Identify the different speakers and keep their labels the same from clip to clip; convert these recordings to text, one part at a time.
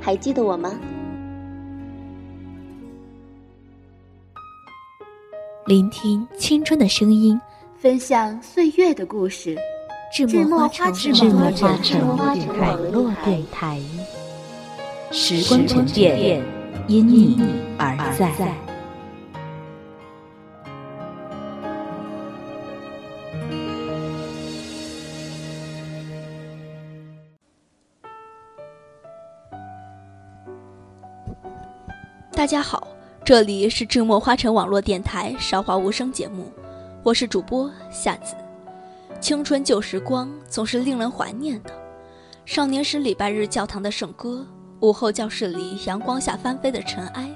Speaker 1: 还记得我吗？
Speaker 2: 聆听青春的声音，
Speaker 3: 分享岁月的故事。
Speaker 2: 智墨花城，
Speaker 3: 智墨花城
Speaker 2: 网络电台，
Speaker 4: 时光沉淀，因你而在。
Speaker 5: 大家好，这里是智墨花城网络电台《韶华无声》节目，我是主播夏子。青春旧时光总是令人怀念的，少年时礼拜日教堂的圣歌，午后教室里阳光下翻飞的尘埃，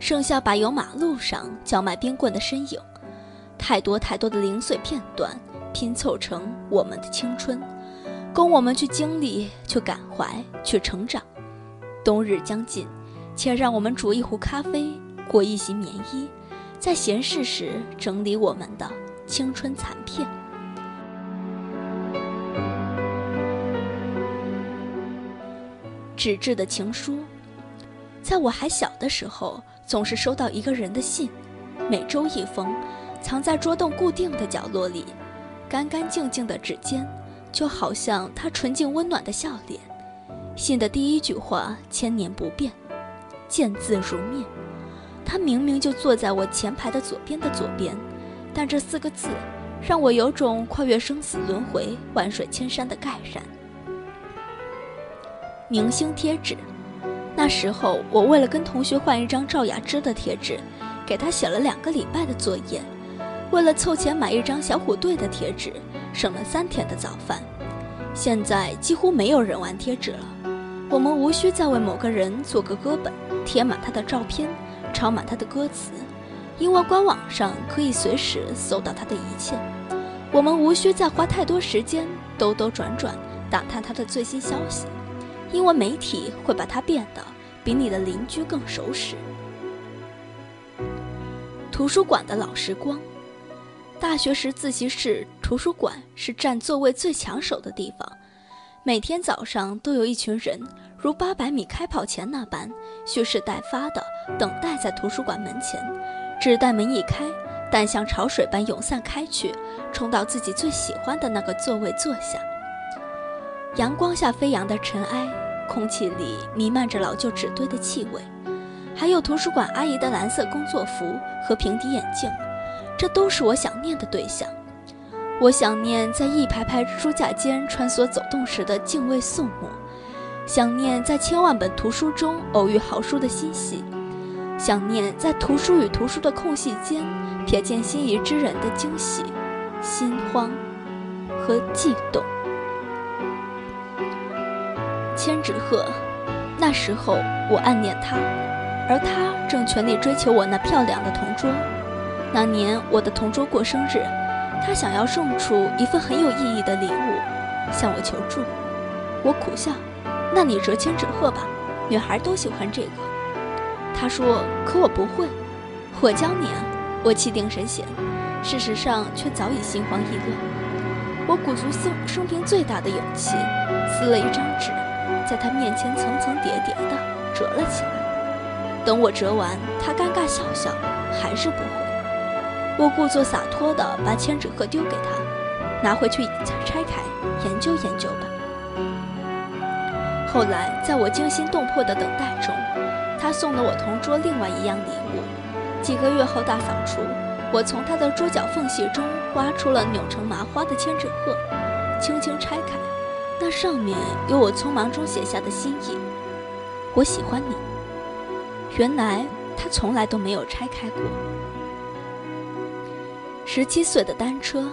Speaker 5: 盛夏柏油马路上叫卖冰棍的身影，太多太多的零碎片段拼凑成我们的青春，供我们去经历、去感怀、去成长。冬日将近，且让我们煮一壶咖啡，裹一袭棉衣，在闲适时整理我们的青春残片。纸质的情书，在我还小的时候，总是收到一个人的信，每周一封，藏在桌洞固定的角落里，干干净净的纸尖，就好像他纯净温暖的笑脸。信的第一句话千年不变，见字如面。他明明就坐在我前排的左边的左边，但这四个字，让我有种跨越生死轮回、万水千山的盖然。明星贴纸，那时候我为了跟同学换一张赵雅芝的贴纸，给她写了两个礼拜的作业；为了凑钱买一张小虎队的贴纸，省了三天的早饭。现在几乎没有人玩贴纸了，我们无需再为某个人做个歌本，贴满他的照片，抄满他的歌词，因为官网上可以随时搜到他的一切。我们无需再花太多时间兜兜转转打探他的最新消息。因为媒体会把他变得比你的邻居更熟识。图书馆的老时光，大学时自习室、图书馆是占座位最抢手的地方。每天早上都有一群人，如八百米开跑前那般蓄势待发的等待在图书馆门前，只待门一开，但像潮水般涌散开去，冲到自己最喜欢的那个座位坐下。阳光下飞扬的尘埃。空气里弥漫着老旧纸堆的气味，还有图书馆阿姨的蓝色工作服和平底眼镜，这都是我想念的对象。我想念在一排排书架间穿梭走动时的敬畏肃穆，想念在千万本图书中偶遇好书的欣喜，想念在图书与图书的空隙间瞥见心仪之人的惊喜、心慌和悸动。千纸鹤，那时候我暗恋他，而他正全力追求我那漂亮的同桌。那年我的同桌过生日，他想要送出一份很有意义的礼物，向我求助。我苦笑：“那你折千纸鹤吧，女孩都喜欢这个。”他说：“可我不会。”我教你啊！我气定神闲，事实上却早已心慌意乱。我鼓足生生平最大的勇气，撕了一张纸。在他面前层层叠叠的折了起来。等我折完，他尴尬笑笑，还是不会。我故作洒脱地把千纸鹤丢给他，拿回去拆开研究研究吧。后来，在我惊心动魄的等待中，他送了我同桌另外一样礼物。几个月后大扫除，我从他的桌角缝隙中挖出了扭成麻花的千纸鹤，轻轻拆开。那上面有我匆忙中写下的心意，我喜欢你。原来他从来都没有拆开过。十七岁的单车，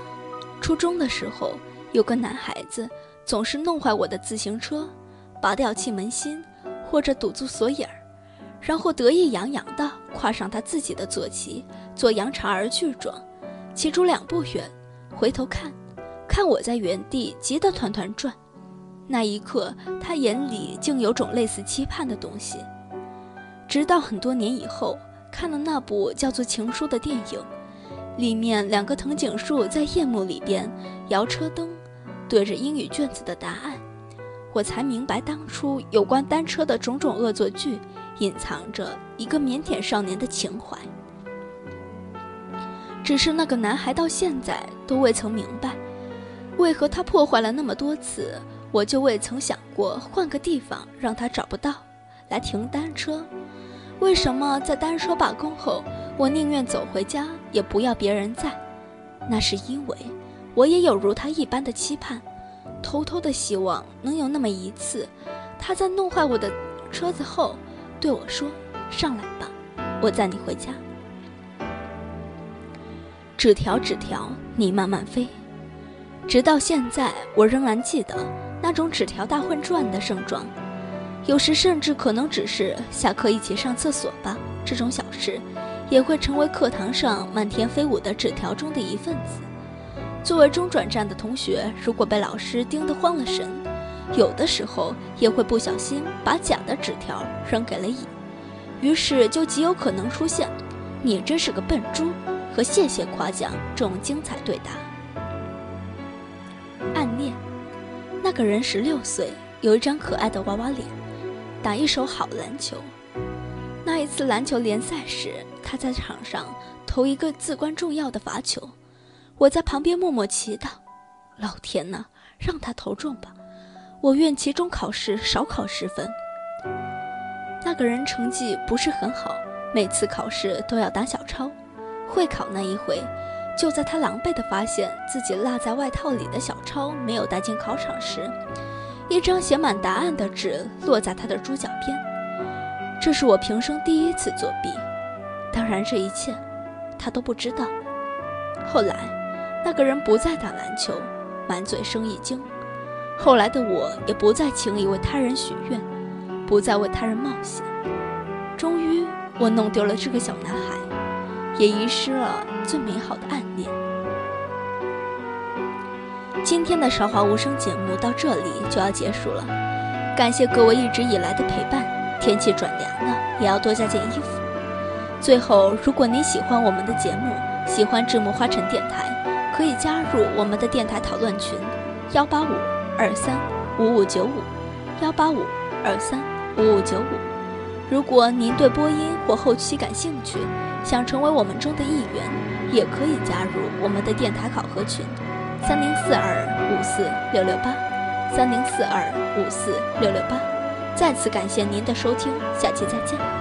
Speaker 5: 初中的时候，有个男孩子总是弄坏我的自行车，拔掉气门芯，或者堵住锁眼儿，然后得意洋洋地跨上他自己的坐骑，做扬长而去状，骑出两步远，回头看，看我在原地急得团团转。那一刻，他眼里竟有种类似期盼的东西。直到很多年以后，看了那部叫做《情书》的电影，里面两个藤井树在夜幕里边摇车灯，对着英语卷子的答案，我才明白当初有关单车的种种恶作剧，隐藏着一个腼腆少年的情怀。只是那个男孩到现在都未曾明白，为何他破坏了那么多次，我就未曾想过换个地方让他找不到，来停单车。为什么在单车罢工后，我宁愿走回家，也不要别人在？那是因为，我也有如他一般的期盼，偷偷的希望能有那么一次，他在弄坏我的车子后，对我说：“上来吧，我载你回家。”纸条，纸条，你慢慢飞。直到现在，我仍然记得那种纸条大混转的盛状。有时甚至可能只是下课一起上厕所吧，这种小事，也会成为课堂上漫天飞舞的纸条中的一份子。作为中转站的同学，如果被老师盯得慌了神，有的时候也会不小心把假的纸条扔给了乙，于是就极有可能出现“你真是个笨猪”和“谢谢夸奖”这种精彩对答。暗恋，那个人十六岁，有一张可爱的娃娃脸。打一手好篮球。那一次篮球联赛时，他在场上投一个至关重要的罚球，我在旁边默默祈祷：“老天呐，让他投中吧！我愿期中考试少考十分。”那个人成绩不是很好，每次考试都要打小抄。会考那一回，就在他狼狈地发现自己落在外套里的小抄没有带进考场时。一张写满答案的纸落在他的猪脚边，这是我平生第一次作弊。当然，这一切他都不知道。后来，那个人不再打篮球，满嘴生意经。后来的我也不再轻易为他人许愿，不再为他人冒险。终于，我弄丢了这个小男孩，也遗失了最美好的暗恋。今天的韶华无声节目到这里就要结束了，感谢各位一直以来的陪伴。天气转凉了，也要多加件衣服。最后，如果您喜欢我们的节目，喜欢智木花城电台，可以加入我们的电台讨论群：幺八五二三五五九五，幺八五二三五五九五。如果您对播音或后期感兴趣，想成为我们中的一员，也可以加入我们的电台考核群。三零四二五四六六八，三零四二五四六六八，再次感谢您的收听，下期再见。